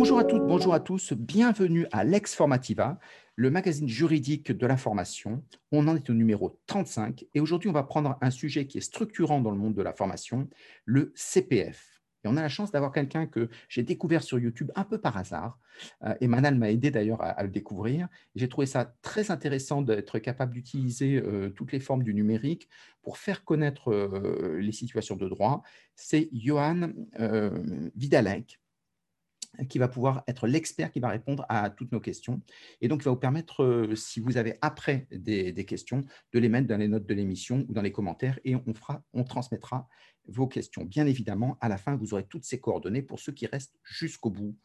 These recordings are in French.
Bonjour à toutes, bonjour à tous, bienvenue à Lex Formativa, le magazine juridique de la formation. On en est au numéro 35 et aujourd'hui on va prendre un sujet qui est structurant dans le monde de la formation, le CPF. Et on a la chance d'avoir quelqu'un que j'ai découvert sur YouTube un peu par hasard. Euh, et Manal m'a aidé d'ailleurs à, le découvrir. J'ai trouvé ça très intéressant d'être capable d'utiliser euh, toutes les formes du numérique pour faire connaître euh, les situations de droit. C'est Johan Vidalek qui va pouvoir être l'expert qui va répondre à toutes nos questions. Et donc, il va vous permettre, si vous avez après des, des, questions, de les mettre dans les notes de l'émission ou dans les commentaires et on, fera, on transmettra vos questions. Bien évidemment, à la fin, vous aurez toutes ces coordonnées pour ceux qui restent jusqu'au bout.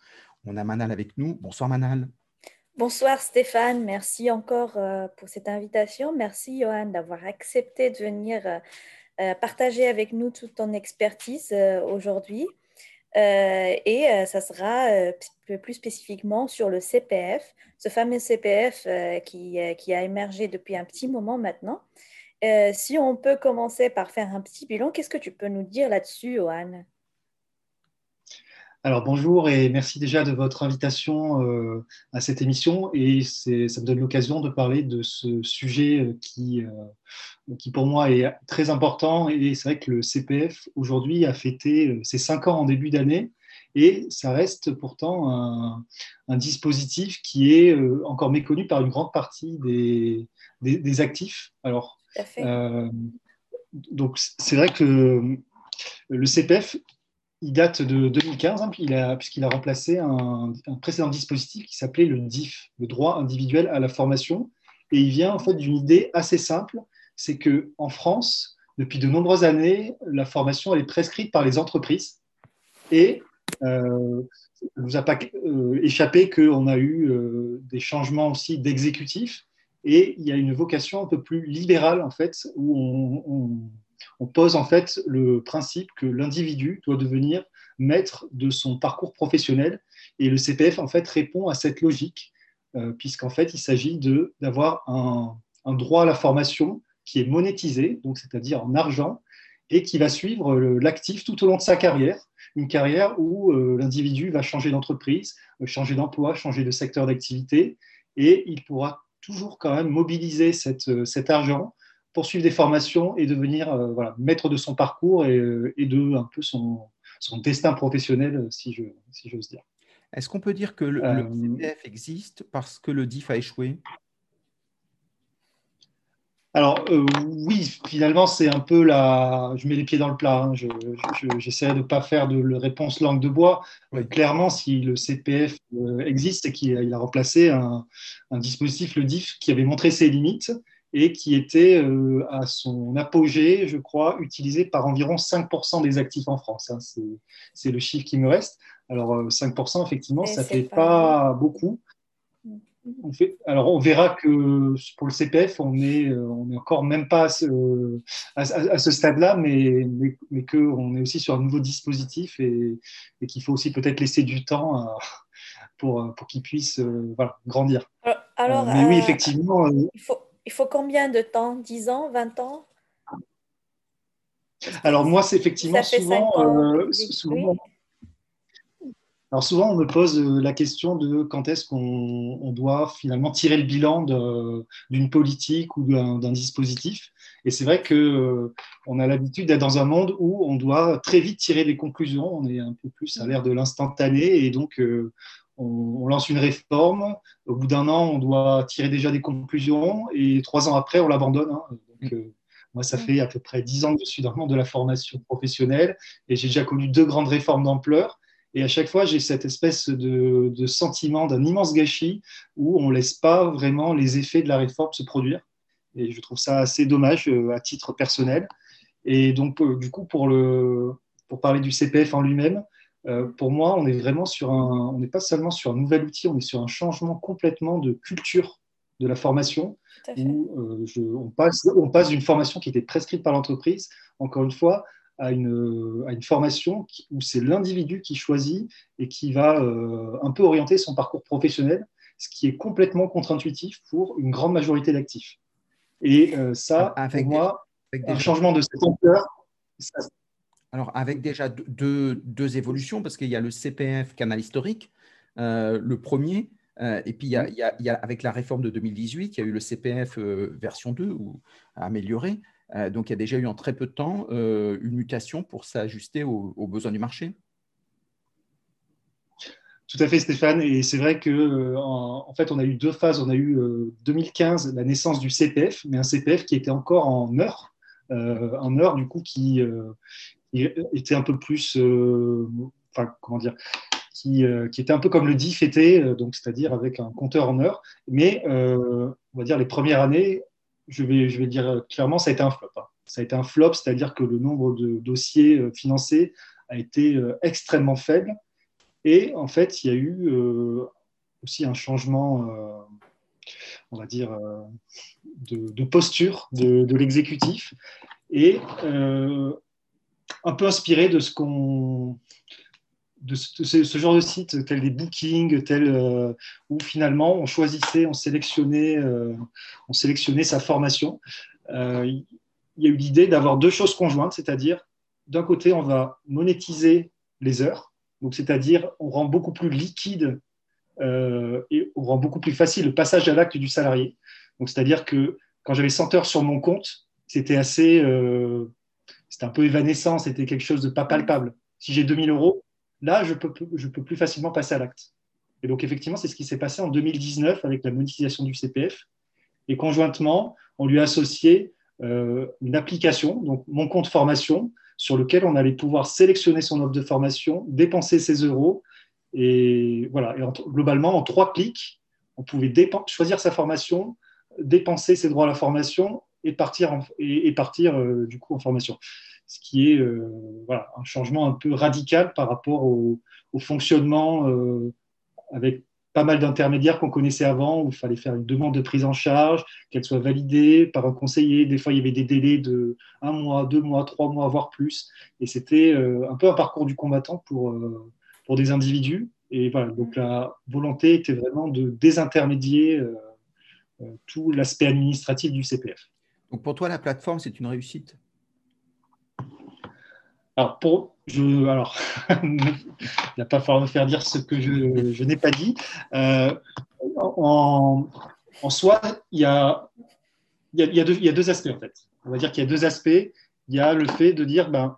On a Manal avec nous. Bonsoir Manal. Bonsoir Stéphane, merci encore euh, pour cette invitation. Merci Johan d'avoir accepté de venir euh, euh, partager avec nous toute ton expertise aujourd'hui. Et ça sera plus spécifiquement sur le CPF, ce fameux CPF qui, qui, a émergé depuis un petit moment maintenant. Euh, si on peut commencer par faire un petit bilan, qu'est-ce que tu peux nous dire là-dessus, Johan? Alors bonjour et merci déjà de votre invitation euh, à cette émission. Et ça me donne l'occasion de parler de ce sujet euh, qui, qui pour moi est très important. Et c'est vrai que le CPF aujourd'hui a fêté ses cinq ans en début d'année. Et ça reste pourtant un, un, dispositif qui est encore méconnu par une grande partie des, des, des actifs. Alors euh, donc, c'est vrai que le CPF, il date de 2015, hein, puisqu'il a, remplacé un, précédent dispositif qui s'appelait le DIF, le droit individuel à la formation. Et il vient en fait d'une idée assez simple, c'est qu'en France, depuis de nombreuses années, la formation elle est prescrite par les entreprises. Et euh, ne vous a pas euh, échappé qu'on a eu euh, des changements aussi d'exécutifs et il y a une vocation un peu plus libérale, en fait, où on, pose en fait le principe que l'individu doit devenir maître de son parcours professionnel. Et le CPF, en fait, répond à cette logique, euh, puisqu'en fait, il s'agit d'avoir un, droit à la formation qui est monétisé, donc c'est-à-dire en argent, et qui va suivre l'actif tout au long de sa carrière, une carrière où euh, l'individu va changer d'entreprise, euh, changer d'emploi, changer de secteur d'activité, et il pourra toujours quand même mobiliser euh, cet argent pour suivre des formations et devenir euh, voilà, maître de son parcours et, euh, et, de un peu son, son destin professionnel, si j'ose si dire. Est-ce qu'on peut dire que le, le, CPF existe parce que le DIF a échoué? Alors euh, oui, finalement, c'est un peu la... Je mets les pieds dans le plat. Hein. J'essaie de ne pas faire de réponse langue de bois. clairement, si le CPF euh, existe, c'est qu'il a remplacé un, dispositif, le DIF, qui avait montré ses limites et qui était euh, à son apogée, je crois, utilisé par environ 5% des actifs en France. Hein. C'est le chiffre qui me reste. Alors 5%, effectivement, ça ne fait pas beaucoup alors, on verra que pour le CPF, on n'est euh, on est encore même pas à ce, à, ce stade-là, mais, mais, mais qu'on est aussi sur un nouveau dispositif et, qu'il faut aussi peut-être laisser du temps pour, pour qu'il puisse euh, grandir. Alors, mais oui, euh, effectivement. il, faut, il faut combien de temps? 10 ans? 20 ans? Alors moi, c'est effectivement souvent, souvent, alors souvent, on me pose euh, la question de quand est-ce qu'on doit finalement tirer le bilan d'une politique ou d'un dispositif. Et c'est vrai qu'on euh, a l'habitude d'être dans un monde où on doit très vite tirer des conclusions. On est un peu plus à l'ère de l'instantané et donc euh, on, lance une réforme. Au bout d'un an, on doit tirer déjà des conclusions et trois ans après, on l'abandonne. Hein. moi, ça fait à peu près dix ans que je suis dans le monde de la formation professionnelle et j'ai déjà connu deux grandes réformes d'ampleur. Et à chaque fois, j'ai cette espèce de, sentiment d'un immense gâchis où on ne laisse pas vraiment les effets de la réforme se produire. Et je trouve ça assez dommage euh, à titre personnel. Et donc, euh, du coup, pour, le, pour parler du CPF en lui-même, euh, pour moi, on est vraiment sur un, on n'est pas seulement sur un nouvel outil, on est sur un changement complètement de culture de la formation, où on, passe, on passe d'une formation qui était prescrite par l'entreprise, encore une fois, à une, à une formation où c'est l'individu qui choisit et qui va euh, un peu orienter son parcours professionnel, ce qui est complètement contre-intuitif pour une grande majorité d'actifs. Et euh, ça, avec pour moi, un changement de cette ampleur. Alors, avec déjà deux, deux évolutions, parce qu'il y a le CPF canal historique, le premier, et puis il y, a, avec la réforme de 2018, il y a eu le CPF version 2 ou amélioré. donc il y a déjà eu en très peu de temps une mutation pour s'ajuster aux besoins du marché. Tout à fait, Stéphane. Et c'est vrai que euh, en, fait, on a eu deux phases. On a eu 2015 euh, la naissance du CPF, mais un CPF qui était encore en heures, euh, en heures du coup qui était un peu plus, enfin comment dire, qui, qui, était un peu comme le DIF était, donc c'est-à-dire avec un compteur en heures. Mais on va dire les premières années, je vais, dire clairement, ça a été un flop. Hein. Ça a été un flop, c'est-à-dire que le nombre de dossiers financés a été extrêmement faible. Et en fait, il y a eu euh, aussi un changement, euh, on va dire, euh, de, posture de, l'exécutif et un peu inspiré de ce qu'on de ce, genre de site, tel des bookings, tel où finalement on choisissait, on sélectionnait, on sélectionnait sa formation. il y a eu l'idée d'avoir deux choses conjointes, c'est-à-dire d'un côté on va monétiser les heures c'est-à-dire, on rend beaucoup plus liquide euh, et on rend beaucoup plus facile le passage à l'acte du salarié. Donc, c'est-à-dire que quand j'avais 100 heures sur mon compte, c'était assez, euh, c'était un peu évanescent, c'était quelque chose de pas palpable. Si j'ai 2000 euros, là, je peux, plus facilement passer à l'acte. Et donc, effectivement, c'est ce qui s'est passé en 2019 avec la monétisation du CPF. Et conjointement, on lui a associé euh, une application, donc mon compte formation, sur lequel on allait pouvoir sélectionner son offre de formation, dépenser ses euros. Et voilà, et globalement, en trois clics, on pouvait choisir sa formation, dépenser ses droits à la formation et partir, et, partir euh, du coup en formation. Ce qui est euh, voilà, un changement un peu radical par rapport au, fonctionnement euh, avec pas mal d'intermédiaires qu'on connaissait avant, où il fallait faire une demande de prise en charge, qu'elle soit validée par un conseiller. Des fois, il y avait des délais de un mois, deux mois, trois mois, voire plus. Et c'était un peu un parcours du combattant pour, pour des individus. Et voilà, donc la volonté était vraiment de désintermédier tout l'aspect administratif du CPF. Donc pour toi, la plateforme, c'est une réussite? Alors, pour, je, alors, il n'a pas fallu me faire dire ce que je, n'ai pas dit. Euh, en, soi, il y, a, deux, aspects en fait. On va dire qu'il y a deux aspects. Il y a le fait de dire, ben,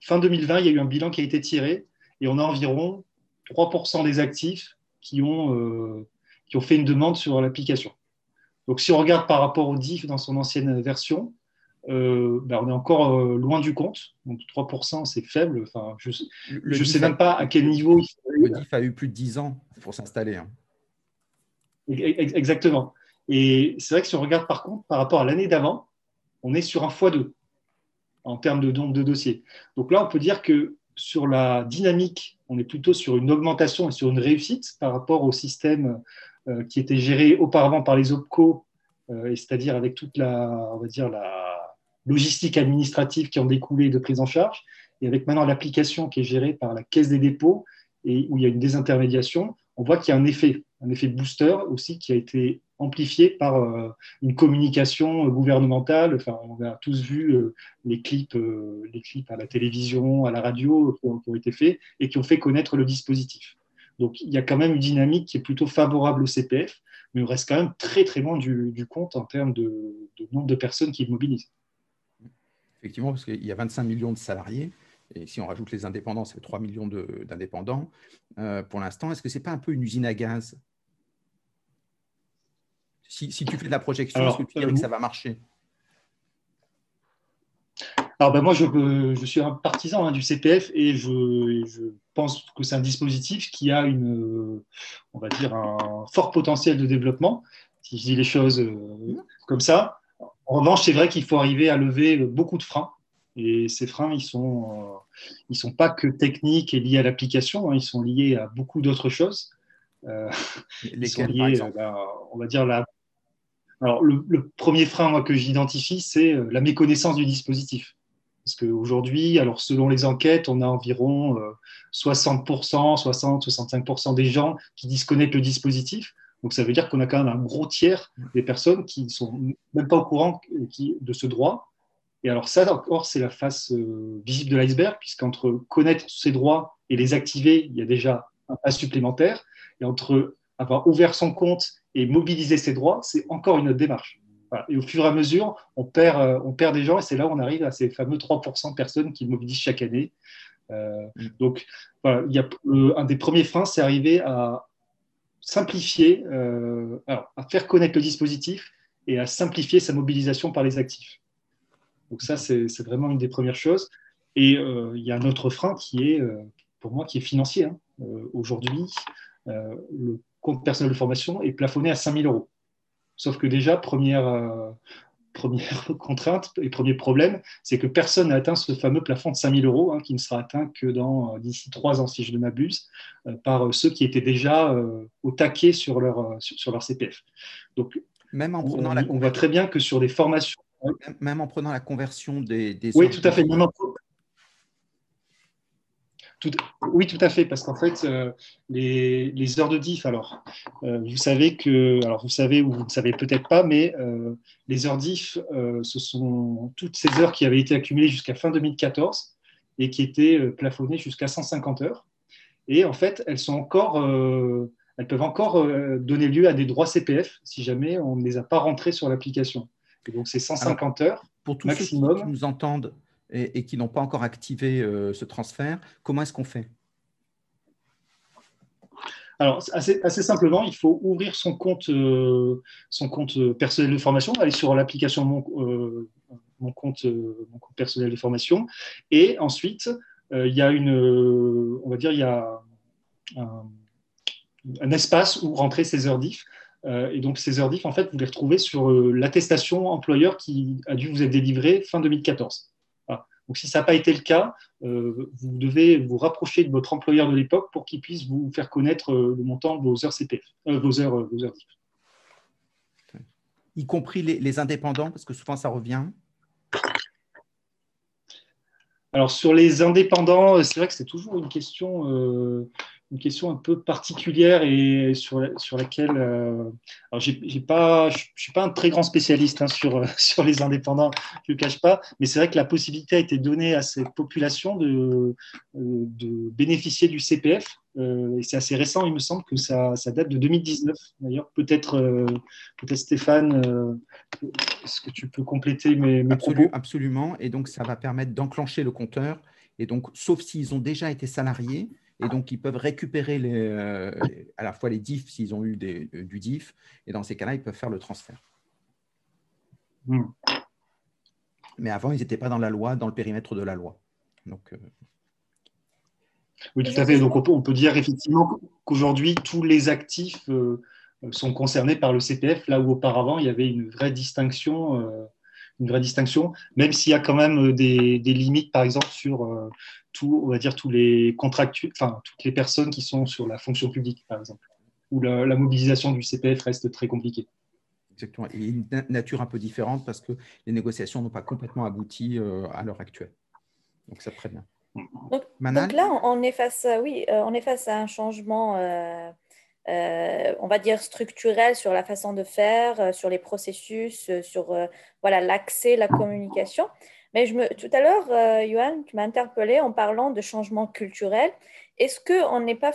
fin 2020, il y a eu un bilan qui a été tiré et on a environ 3% des actifs euh, qui ont fait une demande sur l'application. Donc, si on regarde par rapport au DIF dans son ancienne version, euh, ben, on est encore euh, loin du compte. Donc 3%, c'est faible. Enfin, je ne sais même pas à quel niveau. Le DIF a eu plus de 10 ans pour s'installer. Hein. Exactement. Et c'est vrai que si on regarde par contre par rapport à l'année d'avant, on est sur un x2 en termes de nombre de dossiers. Donc là, on peut dire que sur la dynamique, on est plutôt sur une augmentation et sur une réussite par rapport au système qui était géré auparavant par les OPCO, c'est-à-dire avec toute la, on va dire la, logistiques administratives qui ont découlé de prise en charge, et avec maintenant l'application qui est gérée par la Caisse des dépôts et où il y a une désintermédiation, on voit qu'il y a un effet, un effet booster aussi qui a été amplifié par euh, une communication gouvernementale. Enfin, on a tous vu euh, les, clips, euh, les clips à la télévision, à la radio qui ont, été faits et qui ont fait connaître le dispositif. Donc, il y a quand même une dynamique qui est plutôt favorable au CPF, mais on reste quand même très très loin du, compte en termes de, de nombre de personnes qui mobilisent. Effectivement, parce qu'il y a 25 millions de salariés, et si on rajoute les indépendants, ça fait 3 millions d'indépendants. Euh, pour l'instant, est-ce que ce n'est pas un peu une usine à gaz? Si, tu fais de la projection, est-ce que tu dirais que ça va marcher? Alors ben moi, je, je, suis un partisan hein, du CPF et je, je pense que c'est un dispositif qui a une, on va dire, un fort potentiel de développement, si je dis les choses euh, comme ça. En revanche, c'est vrai qu'il faut arriver à lever beaucoup de freins. Et ces freins, ils ne sont, euh, ils sont pas que techniques et liés à l'application, hein, ils sont liés à beaucoup d'autres choses. Euh, ils sont liés, euh, on va dire, la... Alors, le, premier frein moi, que j'identifie, c'est la méconnaissance du dispositif. Parce qu'aujourd'hui, alors selon les enquêtes, on a environ 60%, 60-65% des gens qui connaître le dispositif. Donc ça veut dire qu'on a quand même un gros tiers des personnes qui ne sont même pas au courant de ce droit. Et alors ça encore, c'est la face euh, visible de l'iceberg, puisqu'entre connaître ces droits et les activer, il y a déjà un pas supplémentaire. Et entre avoir ouvert son compte et mobiliser ses droits, c'est encore une autre démarche. Et au fur et à mesure, on perd, euh, on perd des gens et c'est là où on arrive à ces fameux 3% de personnes qui mobilisent chaque année. Euh, mm. donc, voilà, il y a, un des premiers freins, c'est arriver à simplifier, euh, alors, à faire connaître le dispositif et à simplifier sa mobilisation par les actifs. Donc ça, c'est vraiment une des premières choses. Et il y a un autre frein qui est, pour moi, qui est financier. Hein. Aujourd'hui, le compte personnel de formation est plafonné à 5 000 euros. Sauf que déjà, première, euh, première contrainte et premier problème, c'est que personne n'a atteint ce fameux plafond de 5 000 euros, hein, qui ne sera atteint que dans euh, d'ici trois ans, si je ne m'abuse, euh, par ceux qui étaient déjà au taquet sur leur, sur, leur CPF. Donc, même en prenant on, la on voit très bien que sur des formations. Même en prenant la conversion des. des oui, tout à fait. Même en, oui, tout à fait, parce qu'en fait, euh, les, heures de diff, alors, euh, vous savez que, alors vous savez ou vous ne savez peut-être pas, mais euh, les heures diff, ce sont toutes ces heures qui avaient été accumulées jusqu'à fin 2014 et qui étaient plafonnées jusqu'à 150 heures. Et en fait, elles sont encore, elles peuvent encore donner lieu à des droits CPF si jamais on ne les a pas rentrés sur l'application. Et donc, c'est 150 heures pour tous maximum. Ceux qui nous entendent et, qui n'ont pas encore activé euh, ce transfert, comment est-ce qu'on fait? Alors, assez, simplement, il faut ouvrir son compte, euh, son compte personnel de formation, aller sur l'application mon, euh, mon, compte, personnel de formation, et ensuite, il y a une, on va dire, il y a un, un espace où rentrer ses heures diff. et donc, ces heures diff, en fait, vous les retrouvez sur l'attestation employeur qui a dû vous être délivrée fin 2014. Donc, si ça n'a pas été le cas, euh, vous devez vous rapprocher de votre employeur de l'époque pour qu'il puisse vous faire connaître euh, le montant de vos heures CPF, euh, vos heures, vos heures Y compris les, indépendants, parce que souvent ça revient. Alors sur les indépendants, c'est vrai que c'est toujours une question une question un peu particulière et sur, sur laquelle euh, alors j'ai, pas, je ne suis pas un très grand spécialiste hein, sur, sur les indépendants, je ne le cache pas, mais c'est vrai que la possibilité a été donnée à cette population de, euh, de bénéficier du CPF. Euh, et c'est assez récent, il me semble que ça, ça date de 2019. D'ailleurs, peut-être, peut-être Stéphane, est-ce que tu peux compléter mes, mes propos? Absolument. Et donc, ça va permettre d'enclencher le compteur. Et donc, sauf s'ils ont déjà été salariés, et donc, ils peuvent récupérer euh, à la fois les diffs s'ils ont eu euh, du diff. Et dans ces cas-là, ils peuvent faire le transfert. Hmm. Mais avant, ils n'étaient pas dans la loi, dans le périmètre de la loi. Donc, euh, Oui, tout à fait. Donc, on peut, dire effectivement qu'aujourd'hui, tous les actifs sont concernés par le CPF, là où auparavant, il y avait une vraie distinction une vraie distinction, même s'il y a quand même des, limites, par exemple, sur, on va dire, tous les contractuels, enfin, toutes les personnes qui sont sur la fonction publique, par exemple, où la, mobilisation du CPF reste très compliquée. Exactement. Et une nature un peu différente parce que les négociations n'ont pas complètement abouti euh, à l'heure actuelle. Donc, ça très bien. Donc, là, on est face, oui, euh, on est face à un changement, euh, on va dire structurel sur la façon de faire, sur les processus, sur voilà l'accès, la communication. Mais je me, tout à l'heure, euh, Johan, tu m'as interpellé en parlant de changement culturel. Est-ce qu'on n'est pas.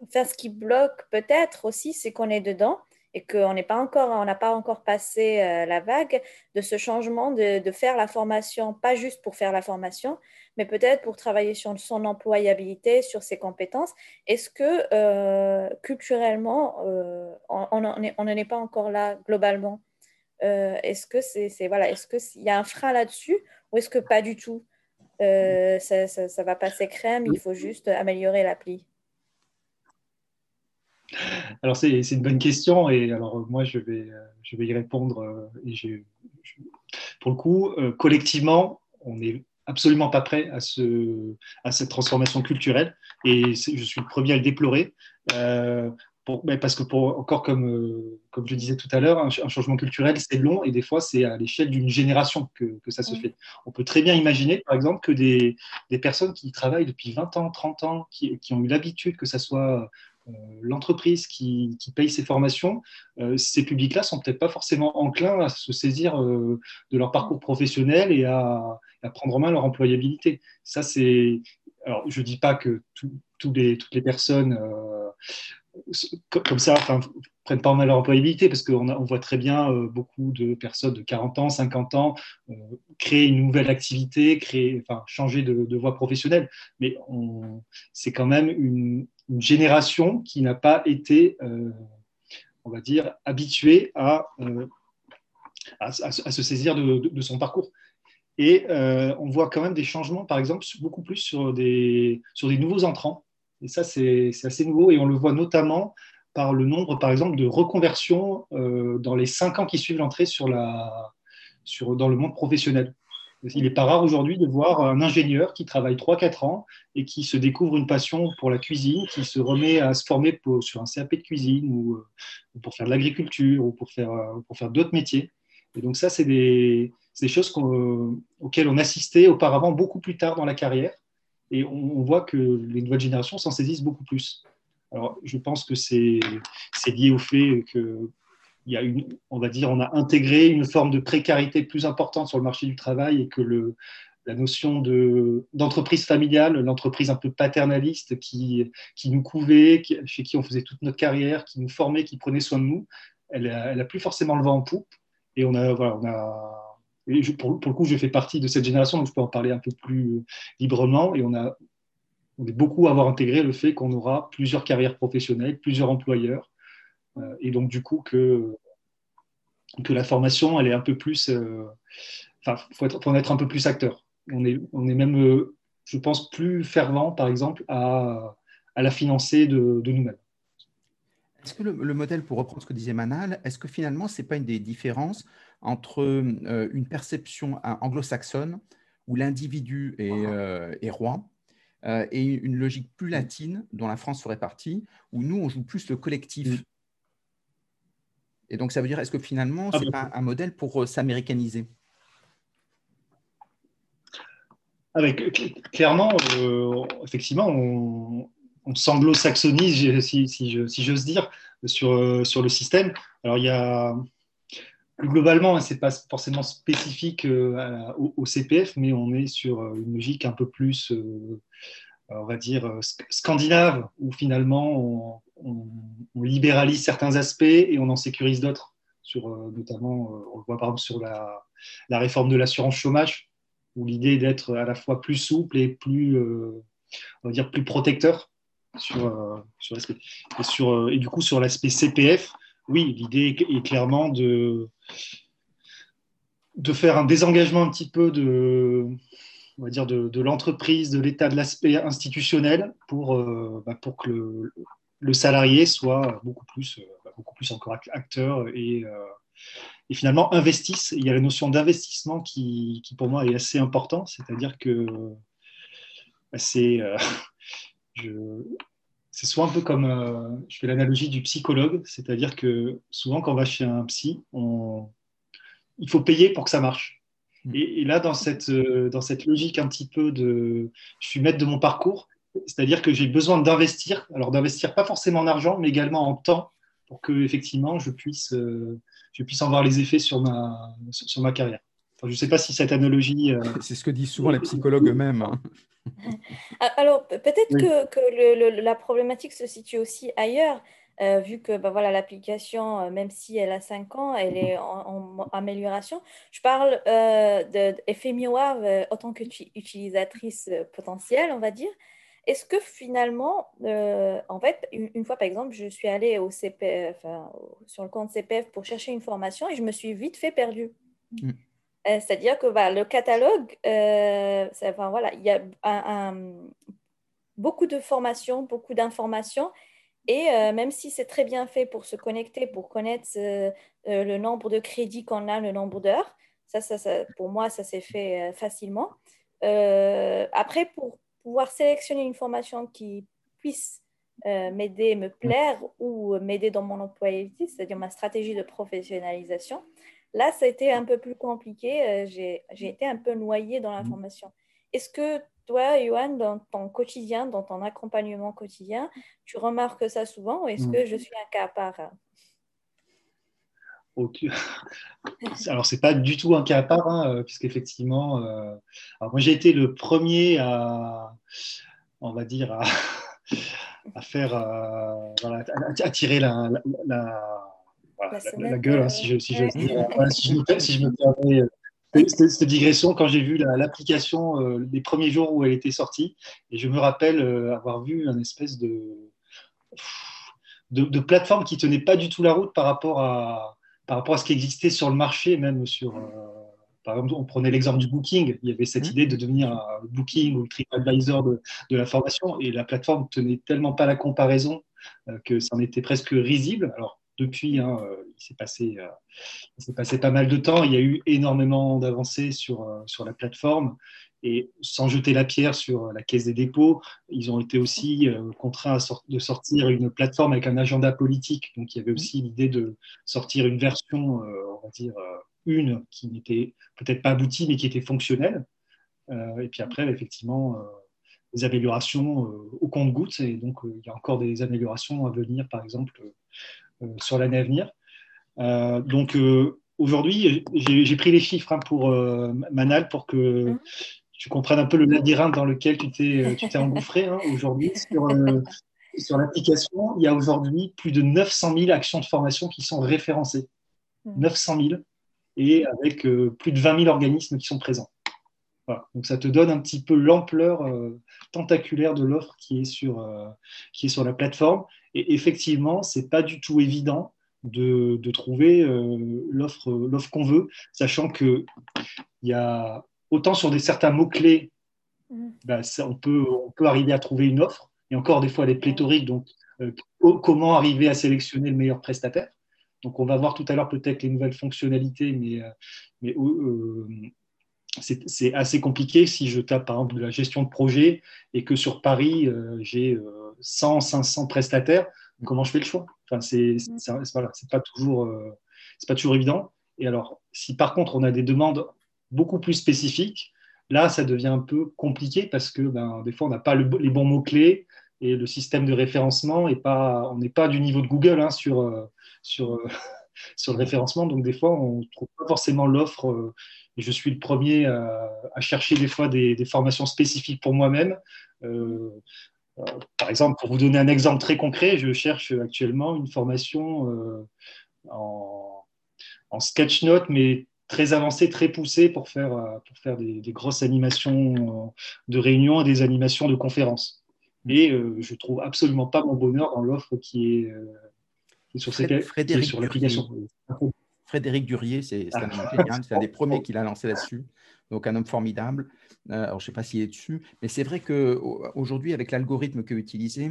Enfin, ce qui bloque peut-être aussi, c'est qu'on est dedans et qu'on n'est pas encore, on n'a pas encore passé euh, la vague de ce changement de, faire la formation, pas juste pour faire la formation, mais peut-être pour travailler sur son employabilité, sur ses compétences. Est-ce que euh, culturellement, on n'en est pas encore là globalement? Euh, est-ce que c'est voilà, est-ce qu'il y a un frein là-dessus ou est-ce que pas du tout? Euh, ça, ça, va passer crème, il faut juste améliorer l'appli. Alors c'est une bonne question et alors moi je vais, je vais y répondre. Euh, et pour le coup, collectivement, on n'est absolument pas prêt à, ce, à cette transformation culturelle. Et je suis le premier à le déplorer. Parce que pour, encore comme, euh, comme je disais tout à l'heure, un, changement culturel, c'est long et des fois, c'est à l'échelle d'une génération que, que, ça se fait. On peut très bien imaginer, par exemple, que des, des personnes qui travaillent depuis 20 ans, 30 ans, qui, qui ont eu l'habitude que ce soit euh, l'entreprise qui, paye ces formations, euh, ces publics-là sont peut-être pas forcément enclins à se saisir de leur parcours professionnel et à, prendre en main leur employabilité. Ça, c'est alors je dis pas que toutes les personnes comme ça prennent pas mal leur employabilité parce qu'on on voit très bien beaucoup de personnes de 40 ans, 50 ans créer une nouvelle activité, créer, enfin, changer de, voie professionnelle. Mais c'est quand même une, génération qui n'a pas été, on va dire, habituée à, à, se saisir de son parcours. Et euh, on voit quand même des changements, par exemple, beaucoup plus sur des, nouveaux entrants. Et ça, c'est assez nouveau. Et on le voit notamment par le nombre, par exemple, de reconversions euh, dans les cinq ans qui suivent l'entrée sur, dans le monde professionnel. Il n'est pas rare aujourd'hui de voir un ingénieur qui travaille 3-4 ans et qui se découvre une passion pour la cuisine, qui se remet à se former sur un CAP de cuisine ou, ou euh, pour faire de l'agriculture ou pour faire, pour faire d'autres métiers. Et donc ça, c'est des, choses auxquelles on assistait auparavant beaucoup plus tard dans la carrière. Et on, voit que les nouvelles générations s'en saisissent beaucoup plus. Alors, je pense que c'est lié au fait que il y a une, on va dire, on a intégré une forme de précarité plus importante sur le marché du travail et que la notion d'entreprise familiale, l'entreprise un peu paternaliste qui, qui nous couvait, chez qui on faisait toute notre carrière, qui nous formait, qui prenait soin de nous, elle n'a a plus forcément le vent en poupe. Et on a, voilà, on a, pour, le coup, je fais partie de cette génération, donc je peux en parler un peu plus librement. Et on, a, on est beaucoup à avoir intégré le fait qu'on aura plusieurs carrières professionnelles, plusieurs employeurs. Euh, et donc, du coup, que, que la formation, elle est un peu plus. Euh, enfin, il faut, en être un peu plus acteur. On est, on est même, euh, je pense, plus fervent, par exemple, à, à la financer de, de nous-mêmes. Est-ce que le, le, modèle, pour reprendre ce que disait Manal, est-ce que finalement, ce n'est pas une des différences entre euh, une perception anglo-saxonne où l'individu est, euh, roi euh, et une logique plus latine dont la France ferait partie, où nous, on joue plus le collectif. Et donc, ça veut dire, est-ce que finalement, ce n'est pas un modèle pour s'américaniser? Avec, Clairement, effectivement, on, on s'anglo-saxonise, si, si j'ose dire, sur, sur le système. Alors, il y a, globalement, hein, ce n'est pas forcément spécifique euh, au, CPF, mais on est sur euh, une logique un peu plus, euh, on va dire, scandinave, où finalement on, libéralise certains aspects et on en sécurise d'autres. Sur, notamment, on le voit par exemple sur la, réforme de l'assurance chômage, où l'idée d'être à la fois plus souple et plus, on va dire, plus protecteur sur, sur l'aspect. Et, du coup, sur l'aspect CPF, oui, l'idée est clairement de, de faire un désengagement un petit peu de, on va dire de, l'entreprise, de l'état, de l'aspect institutionnel pour, euh, bah, pour que le, salarié soit beaucoup plus, euh, bah, beaucoup plus encore acteur et, euh, et, finalement investisse. Il y a la notion d'investissement qui, qui, pour moi est assez important, c'est-à-dire que bah, c'est c'est soit un peu comme, euh, je fais l'analogie du psychologue, c'est-à-dire que souvent quand on va chez un psy, on, il faut payer pour que ça marche. Hmm. Et, là, dans cette, euh, dans cette logique un petit peu de, je suis maître de mon parcours, c'est-à-dire que j'ai besoin d'investir, alors d'investir pas forcément en argent, mais également en temps, pour que effectivement je puisse, euh, je puisse en voir les effets sur ma, sur ma carrière. je ne sais pas si cette analogie. C'est ce que disent souvent les psychologues eux-mêmes. Hein. Ah, alors, peut-être que, que la problématique se situe aussi ailleurs, euh, vu que bah, voilà, l'application, euh, même si elle a 5 ans, elle est en, amélioration. Je parle euh, d'effet miroir euh, autant qu'utilisatrice potentielle, on va dire. Est-ce que finalement, en fait, une, fois par exemple, je suis allée au CPF, sur le compte CPF pour chercher une formation et je me suis vite fait perdue. Mm. Euh, c'est-à-dire que bah, le catalogue, euh, voilà, il y a beaucoup de formations, beaucoup d'informations. Et euh, même si c'est très bien fait pour se connecter, pour connaître le nombre de crédits qu'on a, le nombre d'heures, ça, ça, pour moi, ça s'est fait facilement. après, pour pouvoir sélectionner une formation qui puisse m'aider, me plaire ou m'aider dans mon employabilité, c'est-à-dire ma stratégie de professionnalisation, Là, ça a été un peu plus compliqué. Euh, j'ai été un peu noyée dans l'information. Est-ce que toi, Johan, dans ton quotidien, dans ton accompagnement quotidien, tu remarques ça souvent ou est-ce que je suis un cas à part Alors, ce n'est pas du tout un cas à part, hein, euh, puisqu'effectivement, euh, moi j'ai été le premier à, on va dire, à, à faire, euh, voilà, à, tirer la, la, la, gueule, hein, si je, si je, si je, si je me permets cette, digression quand j'ai vu l'application euh, les premiers jours où elle était sortie. Et je me rappelle euh, avoir vu un espèce de, de, plateforme qui tenait pas du tout la route par rapport à, par rapport à ce qui existait sur le marché, même sur. Euh, par exemple, on prenait l'exemple du Booking. Il y avait cette mmh. idée de devenir un Booking ou le TripAdvisor de, de la formation. Et la plateforme tenait tellement pas la comparaison que ça en était presque risible. Alors, depuis, hein, euh, il s'est passé, euh, passé pas mal de temps. Il y a eu énormément d'avancées sur, euh, sur la plateforme. Et sans jeter la pierre sur la caisse des dépôts, ils ont été aussi contraints de sortir une plateforme avec un agenda politique. Donc il y avait aussi l'idée de sortir une version, on va dire, une qui n'était peut-être pas aboutie, mais qui était fonctionnelle. et puis après, effectivement, des améliorations au compte-gouttes. Et donc il y a encore des améliorations à venir, par exemple euh, sur l'année à venir. Euh, donc euh, aujourd'hui, j'ai pris les chiffres hein, pour Manal pour que tu comprennes un peu le labyrinthe dans lequel tu t'es engouffré hein, aujourd'hui. Sur, l'application, il y a aujourd'hui plus de 900 000 actions de formation qui sont référencées. 900 mhm. 000 et avec plus de 20 000 organismes qui sont présents. Donc ça te donne un petit peu l'ampleur tentaculaire de l'offre qui, est sur, qui est sur la plateforme. Et effectivement, ce n'est pas du tout évident de, trouver euh, l'offre qu'on veut, sachant qu'il y a autant sur des, certains mots-clés, mm. bah, on, peut, on peut arriver à trouver une offre, et encore des fois elle est pléthorique, donc euh, comment arriver à sélectionner le meilleur prestataire. Donc on va voir tout à l'heure peut-être les nouvelles fonctionnalités, mais, euh, mais c'est assez compliqué si je tape par exemple de la gestion de projet et que sur Paris, j'ai 100, 500 prestataires, comment je fais le choix? Enfin, c'est voilà, pas toujours, euh, c'est pas toujours évident. Et alors, si par contre on a des demandes beaucoup plus spécifiques, là, ça devient un peu compliqué parce que ben, des fois, on n'a pas les bons mots clés et le système de référencement pas, on n'est pas du niveau de Google hein, sur euh, sur euh, sur le référencement. Donc des fois, on ne trouve pas forcément l'offre. et je suis le premier à, chercher des fois des, formations spécifiques pour moi-même. Euh, par exemple, pour vous donner un exemple très concret, je cherche actuellement une formation euh, en, en sketch note, mais très avancée, très poussée pour faire, euh, pour faire des, grosses animations de réunions et des animations de conférences. Mm. Et je ne trouve absolument pas mon bonheur dans l'offre qui est, sur, sur l'application. Frédéric Durier, c'est un, un des premiers qui l'a lancé là-dessus donc un homme formidable. Euh, alors, je ne sais pas s'il est dessus, mais c'est vrai qu'aujourd'hui, avec l'algorithme que utilisé,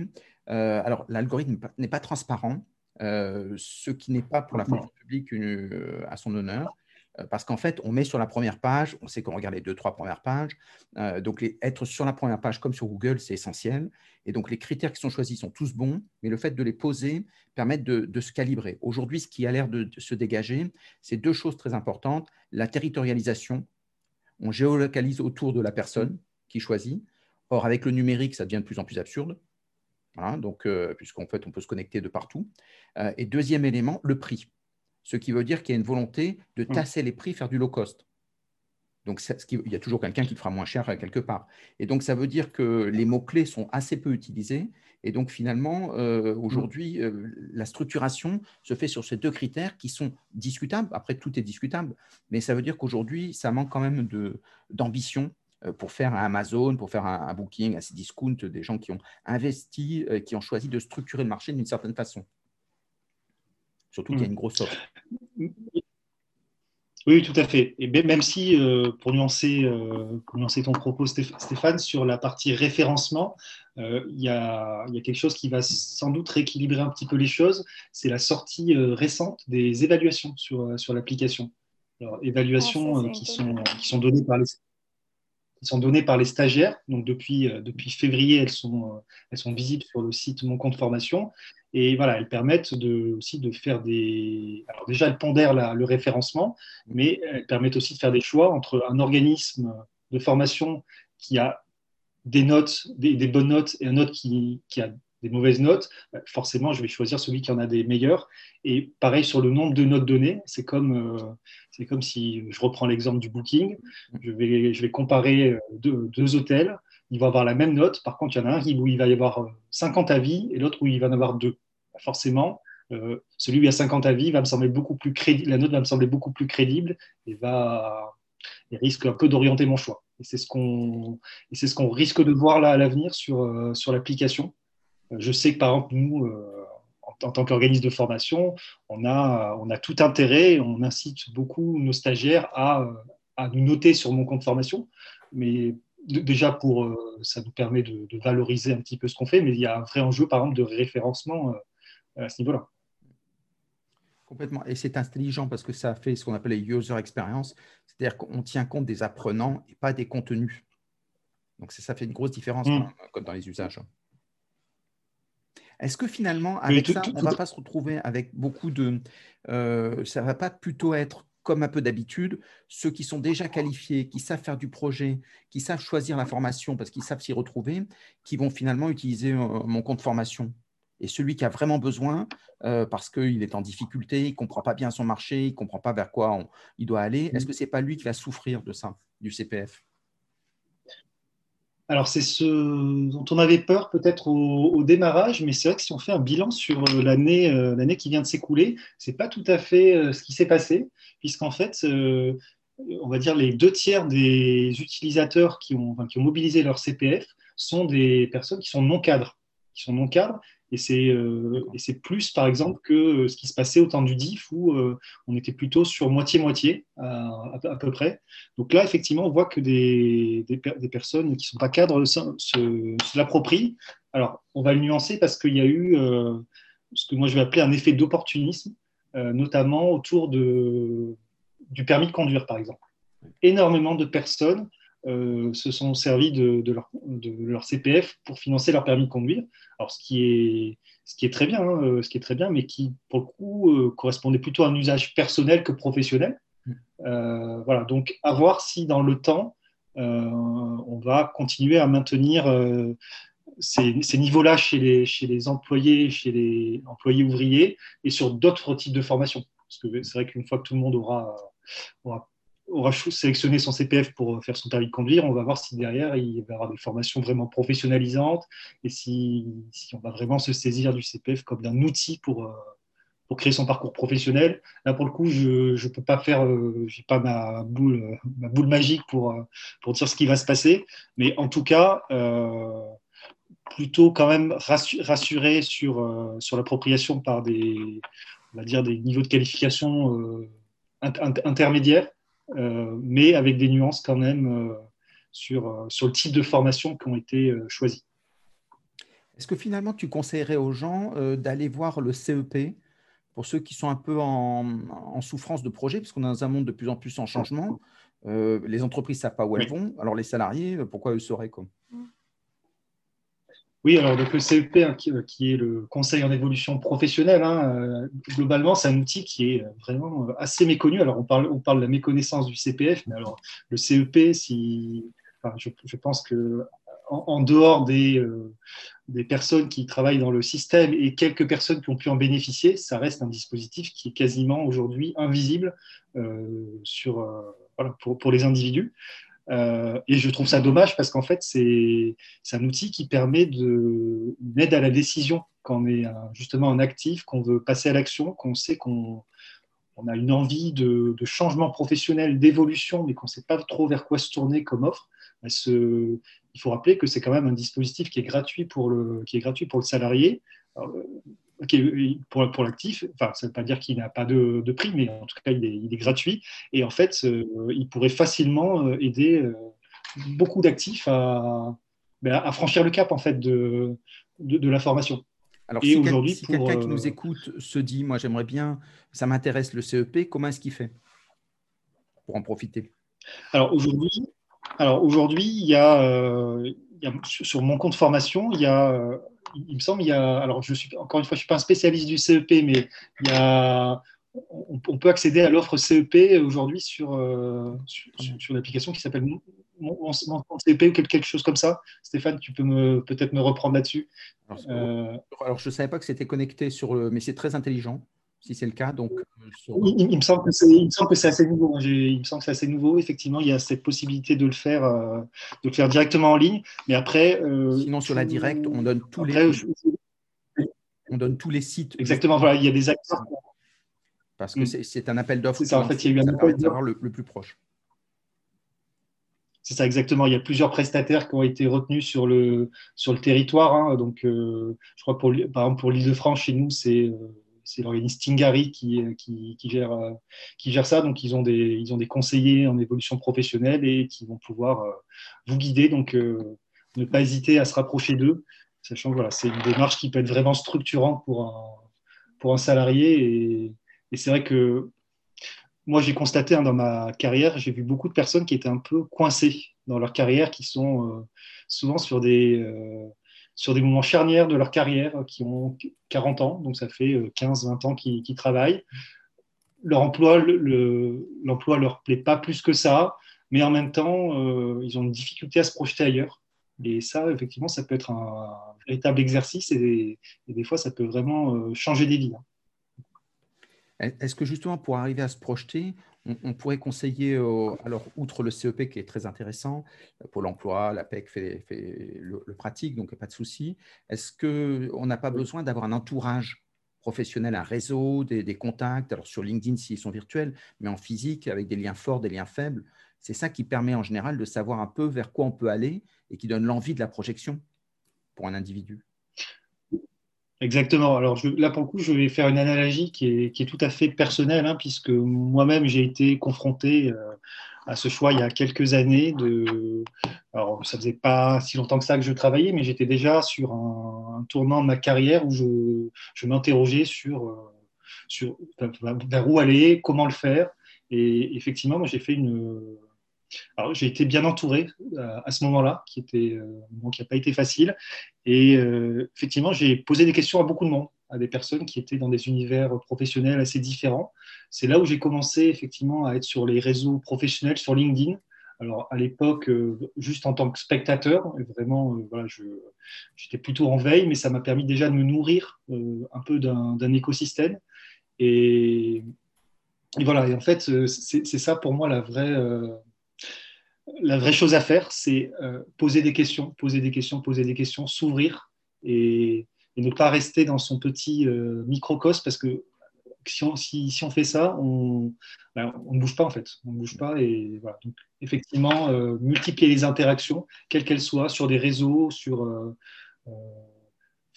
euh, alors l'algorithme n'est pas transparent, euh, ce qui n'est pas pour la fonction publique à son honneur. Euh, parce qu'en fait, on met sur la première page, on sait qu'on regarde les deux, trois premières pages. Euh, donc, être sur la première page comme sur Google, c'est essentiel. Et donc, les critères qui sont choisis sont tous bons, mais le fait de les poser permet de, se calibrer. Aujourd'hui, ce qui a l'air de, se dégager, c'est deux choses très importantes. La territorialisation. On géolocalise autour de la personne qui choisit. Or, avec le numérique, ça devient de plus en plus absurde. euh, puisqu'en fait, on peut se connecter de partout. et deuxième élément, le prix ce qui veut dire qu'il y a une volonté de mm. tasser les prix, faire du low cost. Donc, il y a toujours quelqu'un qui fera moins cher euh, quelque part. Et donc, ça veut dire que les mots-clés sont assez peu utilisés. Et donc, finalement, euh, aujourd'hui, euh, la structuration se fait sur ces deux critères qui sont discutables. Après, tout est discutable. Mais ça veut dire qu'aujourd'hui, ça manque quand même d'ambition pour faire un Amazon, pour faire un, Booking, un Cdiscount, des gens qui ont investi, qui ont choisi de structurer le marché d'une certaine façon. Surtout qu'il y a mm. une grosse offre. Oui, tout à fait. Et même si, euh, pour, nuancer, euh, nuancer ton propos, Stéphane, sur la partie référencement, euh, il y, a, quelque chose qui va sans doute rééquilibrer un petit peu les choses. C'est la sortie récente des évaluations sur, sur l'application. Alors, évaluations ah, qui, sont, qui sont données par les qui sont données par les stagiaires. Donc depuis, depuis février, elles sont, elles sont visibles sur le site Mon Compte Formation. Et voilà, elles permettent aussi de faire des. Alors, déjà, elles pondèrent le référencement, mais elles permettent aussi de faire des choix entre un organisme de formation qui a des notes, des, bonnes notes, et un autre qui, a des mauvaises notes. Bah, forcément, je vais choisir celui qui en a des meilleures. Et pareil sur le nombre de notes données, c'est comme, euh, comme si je reprends l'exemple du booking. Je vais, je vais comparer deux, deux hôtels ils vont avoir la même note. Par contre, il y en a un où il va y avoir 50 avis et l'autre où il va en avoir deux. Forcément, celui où il y a 50 avis va me sembler beaucoup plus crédible, la note va me sembler beaucoup plus crédible et va risque un peu d'orienter mon choix. Et c'est ce qu'on ce qu'on risque de voir là à l'avenir sur, sur l'application. Je sais que par exemple, nous, en tant qu'organisme de formation, on a, on a tout intérêt, on incite beaucoup nos stagiaires à, à nous noter sur mon compte formation. Mais déjà, pour, euh, ça nous permet de, valoriser un petit peu ce qu'on fait, mais il y a un vrai enjeu, par exemple, de référencement euh, à ce niveau-là. Complètement. Et c'est intelligent parce que ça fait ce qu'on appelle les user experience, c'est-à-dire qu'on tient compte des apprenants et pas des contenus. Donc ça, fait une grosse différence mm. dans les usages. Est-ce que finalement, avec ça, on ne va pas se retrouver avec beaucoup de... Euh, ça ne va pas plutôt être comme un peu d'habitude, ceux qui sont déjà qualifiés, qui savent faire du projet, qui savent choisir la formation parce qu'ils savent s'y retrouver, qui vont finalement utiliser euh, mon compte formation. Et celui qui a vraiment besoin, euh, parce qu'il est en difficulté, il ne comprend pas bien son marché, il ne comprend pas vers quoi il doit aller, est-ce mmh. que ce n'est pas lui qui va souffrir de ça, du CPF alors, c'est ce dont on avait peur peut-être au, démarrage, mais c'est vrai que si on fait un bilan sur euh, l'année, euh, l'année qui vient de s'écouler, c'est pas tout à fait euh, ce qui s'est passé, puisqu'en fait, on va dire les deux tiers des utilisateurs qui ont, qui ont mobilisé leur CPF sont des personnes qui sont non cadres, et c'est plus, par exemple, que euh, ce qui se passait au temps du DIF où euh, on était plutôt sur moitié-moitié à, peu près. Donc là, effectivement, on voit que des, des, personnes qui ne sont pas cadres se, se, l'approprient. Alors, on va le nuancer parce qu'il y a eu ce que moi je vais appeler un effet d'opportunisme, notamment autour de, du permis de conduire, par exemple. Énormément de personnes euh, se sont servis de, leur, CPF pour financer leur permis de conduire. Alors, ce qui est, ce qui est très bien, hein, euh, ce qui est très bien, mais qui, pour le coup, euh, correspondait plutôt à un usage personnel que professionnel. Mm. voilà, donc à voir si dans le temps, on va continuer à maintenir ces, ces niveaux-là chez les, chez les employés, chez les employés ouvriers et sur d'autres types de formations. Parce que c'est vrai qu'une fois que tout le monde aura, aura aura sélectionné son CPF pour faire son permis de conduire, on va voir si derrière il va y avoir des formations vraiment professionnalisantes et si, on va vraiment se saisir du CPF comme d'un outil pour, euh, pour créer son parcours professionnel. Là, pour le coup, je ne peux pas faire, euh, j'ai pas ma boule, ma boule magique pour, euh, pour dire ce qui va se passer, mais en tout cas, plutôt quand même rassuré sur, sur l'appropriation par des, on va dire des niveaux de qualification intermédiaires. euh, mais avec des nuances quand même euh, sur, euh, sur le type de formation qui ont été choisies. Est-ce que finalement tu conseillerais aux gens d'aller voir le CEP pour ceux qui sont un peu en, souffrance de projet, puisqu'on est dans un monde de plus en plus en changement Les entreprises ne savent pas où elles vont, alors les salariés, pourquoi eux sauraient quoi? Oui, alors donc le CEP, hein, euh, qui, est le Conseil en évolution professionnelle, hein, euh, globalement, c'est un outil qui est vraiment euh, assez méconnu. Alors, on parle, on parle de la méconnaissance du CPF, mais alors le CEP, si, je, pense que en, dehors des, personnes qui travaillent dans le système et quelques personnes qui ont pu en bénéficier, ça reste un dispositif qui est quasiment aujourd'hui invisible sur, pour, les individus. Euh, et je trouve ça dommage parce qu'en fait, c'est un outil qui permet de, une aide à la décision quand on est justement un actif, qu'on veut passer à l'action, qu'on sait qu'on on a une envie de, changement professionnel, d'évolution, mais qu'on ne sait pas trop vers quoi se tourner comme offre. Ce, il faut rappeler que c'est quand même un dispositif qui est gratuit pour le, qui est gratuit pour le salarié. Pour, pour l'actif, enfin, ça ne veut pas dire qu'il n'a pas de, prix, mais en tout cas, il est, gratuit. Et en fait, euh, il pourrait facilement euh, aider euh, beaucoup d'actifs ben, à, franchir le cap en fait, de, de, la formation. Alors, si quelqu'un qui nous écoute se dit, moi, j'aimerais bien, ça m'intéresse le CEP, comment est-ce qu'il fait pour en profiter? Alors, aujourd'hui, alors aujourd'hui, il y a, sur mon compte formation, il y a il me semble, il y a, alors je suis encore une fois, je suis pas un spécialiste du CEP, mais il y a, on, peut accéder à l'offre CEP aujourd'hui sur, euh, sur, l'application qui s'appelle mon, CEP ou quelque chose comme ça. Stéphane, tu peux me, peut-être me reprendre là-dessus. Alors, euh, je ne savais pas que c'était connecté sur le, mais c'est très intelligent. Si c'est le cas, donc. Il, me semble que c'est assez nouveau. Hein. Il me semble que c'est assez nouveau. Effectivement, il y a cette possibilité de le faire, de le faire directement en ligne. Mais après. Sinon, sur la directe, on donne tous les. On donne tous les sites. Exactement. Voilà, il y a des acteurs parce que mm. c'est un appel d'offres. Ça, en fait, il y a eu un appel d'offres le, plus proche. C'est ça, exactement. Il y a plusieurs prestataires qui ont été retenus sur le, sur le territoire. Hein. Donc, euh, je crois, pour, par exemple, pour l'Île-de-France, chez nous, c'est euh, l'organisme qui, qui, gère, euh, qui gère ça. Donc, ils ont, des, conseillers en évolution professionnelle et qui vont pouvoir vous guider. Donc, ne pas hésiter à se rapprocher d'eux, sachant que c'est une démarche qui peut être vraiment structurante pour un, salarié. Et, c'est vrai que moi, j'ai constaté hein, dans ma carrière, j'ai vu beaucoup de personnes qui étaient un peu coincées dans leur carrière, qui sont euh, souvent sur des, euh, sur des moments charnières de leur carrière, qui ont 40 ans, donc ça fait 15-20 euh, ans qu'ils travaillent. Leur emploi, l'emploi leur plaît pas plus que ça, mais en même temps, ils ont une difficulté à se projeter ailleurs. Et ça, effectivement, ça peut être un, véritable exercice et, des fois, ça peut vraiment changer des vies. Hein. Est-ce que justement, pour arriver à se projeter, on, pourrait conseiller, alors outre le CEP qui est très intéressant, pour l'emploi, la PEC fait, le, pratique, donc pas de souci, est-ce qu'on n'a pas besoin d'avoir un entourage professionnel, un réseau, des, contacts, alors sur LinkedIn s'ils sont virtuels, mais en physique, avec des liens forts, des liens faibles C'est ça qui permet en général de savoir un peu vers quoi on peut aller et qui donne l'envie de la projection pour un individu. Exactement. Alors là, pour le coup, je vais faire une analogie qui est, tout à fait personnelle, hein, puisque moi-même, j'ai été confronté euh, à ce choix il y a quelques années. De... Alors, ça faisait pas si longtemps que ça que je travaillais, mais j'étais déjà sur un, tournant de ma carrière où je, m'interrogeais sur, euh, sur vers où aller, comment le faire. Et effectivement, moi, j'ai fait une, alors, j'ai été bien entouré euh, à ce moment-là, qui euh, n'a pas été facile. Et euh, effectivement, j'ai posé des questions à beaucoup de monde, à des personnes qui étaient dans des univers professionnels assez différents. C'est là où j'ai commencé effectivement à être sur les réseaux professionnels, sur LinkedIn. Alors, à l'époque, juste en tant que spectateur, vraiment, voilà, j'étais plutôt en veille, mais ça m'a permis déjà de me nourrir un peu d'un écosystème. Et, voilà, et en fait, c'est ça pour moi la vraie la vraie chose à faire, c'est euh, poser des questions, poser des questions, poser des questions, s'ouvrir et, ne pas rester dans son petit euh, microcosme parce que si on, fait ça, on, ben, on, ne bouge pas en fait. On bouge pas et voilà. Effectivement, euh, multiplier les interactions, quelles qu'elles soient, sur des réseaux, sur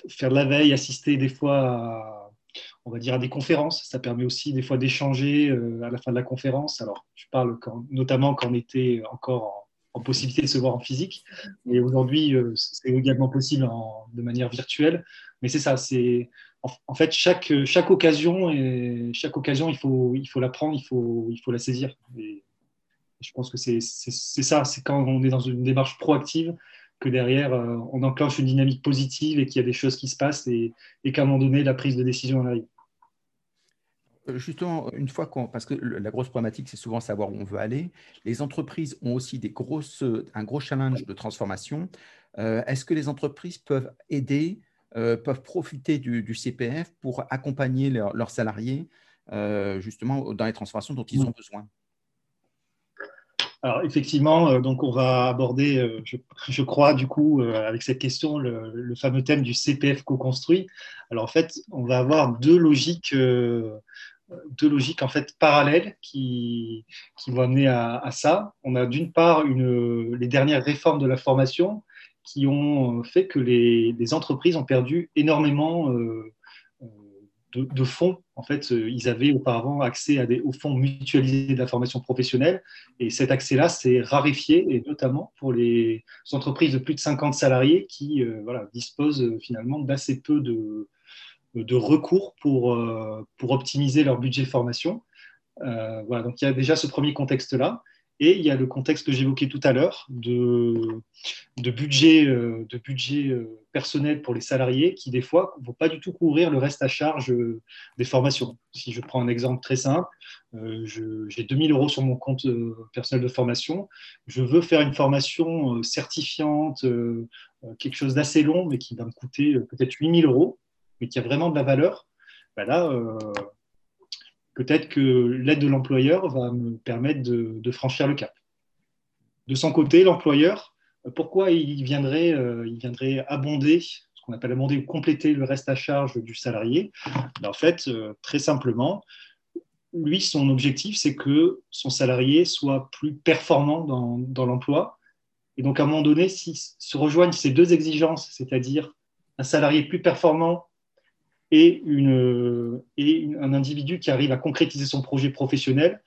faire de la veille, assister des fois à on va dire, à des conférences. Ça permet aussi des fois d'échanger euh, à la fin de la conférence. Alors, je parle notamment quand on était encore en, possibilité de se voir en physique. Et aujourd'hui, euh, c'est également possible de manière virtuelle. Mais c'est ça, c'est en, fait chaque, chaque occasion, et chaque occasion, il faut, il faut la prendre, il faut, il faut la saisir. Et je pense que c'est ça, c'est quand on est dans une démarche proactive que derrière, euh, on enclenche une dynamique positive et qu'il y a des choses qui se passent et, qu'à un moment donné, la prise de décision arrive. Euh, justement, une fois qu'on, parce que la grosse problématique, c'est souvent savoir où on veut aller. Les entreprises ont aussi des grosses, un gros challenge de transformation. Euh, est-ce que les entreprises peuvent aider, peuvent profiter du, CPF pour accompagner leurs salariés justement dans les transformations dont ils ont besoin? Alors effectivement, euh, donc on va aborder, euh, je, crois du coup, euh, avec cette question, le, fameux thème du CPF co-construit. Alors en fait, on va avoir deux logiques, deux logiques en fait parallèles qui, qui vont amener à, ça. On a d'une part une, les dernières réformes de la formation qui ont fait que les, les entreprises ont perdu énormément de, fonds. En fait, euh, ils avaient auparavant accès à des, aux fonds mutualisés de la formation professionnelle. Et cet accès-là s'est raréfié, et notamment pour les entreprises de plus de 50 salariés qui euh, voilà, disposent euh, finalement d'assez peu de, de recours pour, pour optimiser leur budget formation. voilà, donc il y a déjà ce premier contexte-là. Et il y a le contexte que j'évoquais tout à l'heure de, de budget, euh, de budget euh, personnel pour les salariés qui, des fois, ne vont pas du tout couvrir le reste à charge euh, des formations. Si je prends un exemple très simple, j'ai 2000 euros sur mon compte personnel de formation. Je veux faire une formation certifiante, quelque chose d'assez long, mais qui va me coûter peut-être 8000 euros, mais qui a vraiment de la valeur. Ben là, peut-être que l'aide de l'employeur va me permettre de, franchir le cap. De son côté, l'employeur, pourquoi il viendrait, euh, il viendrait abonder, ce qu'on appelle abonder ou compléter le reste à charge du salarié? Ben, En fait, euh, très simplement, lui, son objectif, c'est que son salarié soit plus performant dans, dans l'emploi. Et donc, à un moment donné, si se rejoignent ces deux exigences, c'est-à-dire un salarié plus performant et, un individu qui arrive à concrétiser son projet professionnel,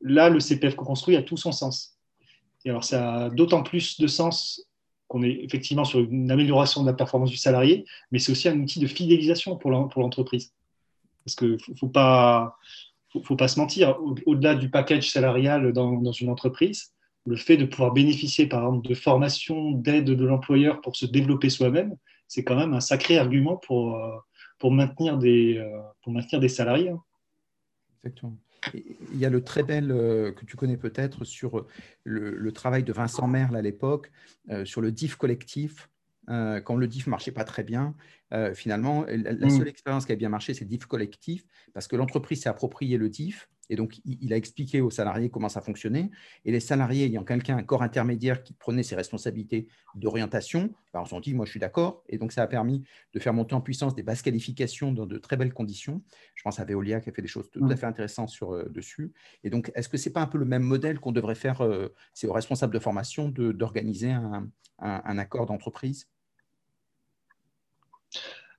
là, le CPF co-construit a tout son sens. Et alors, ça a d'autant plus de sens qu'on est effectivement sur une amélioration de la performance du salarié, mais c'est aussi un outil de fidélisation pour l'entreprise. Parce qu'il ne faut pas, faut, pas se mentir, au-delà du package salarial dans, dans, une entreprise, le fait de pouvoir bénéficier, par exemple, de formation, d'aide de l'employeur pour se développer soi-même, c'est quand même un sacré argument pour, euh, pour, maintenir, des, euh, pour maintenir des salariés. Hein. Exactement. Il y a le très bel euh, que tu connais peut-être sur le, travail de Vincent Merle à l'époque, sur le DIF collectif. quand le DIF marchait pas très bien, finalement, la, la mm. seule expérience qui a bien marché, c'est DIF collectif, parce que l'entreprise s'est approprié le DIF et donc, il a expliqué aux salariés comment ça fonctionnait. Et les salariés, ayant quelqu'un, un corps intermédiaire qui prenait ses responsabilités d'orientation, bah, on s'est dit, moi, je suis d'accord. Et donc, ça a permis de faire monter en puissance des basses qualifications dans de très belles conditions. Je pense à Veolia qui a fait des choses tout à fait intéressantes sur, euh, dessus. Et donc, est-ce que ce n'est pas un peu le même modèle qu'on devrait faire euh, C'est aux responsables de formation d'organiser un, un, accord d'entreprise?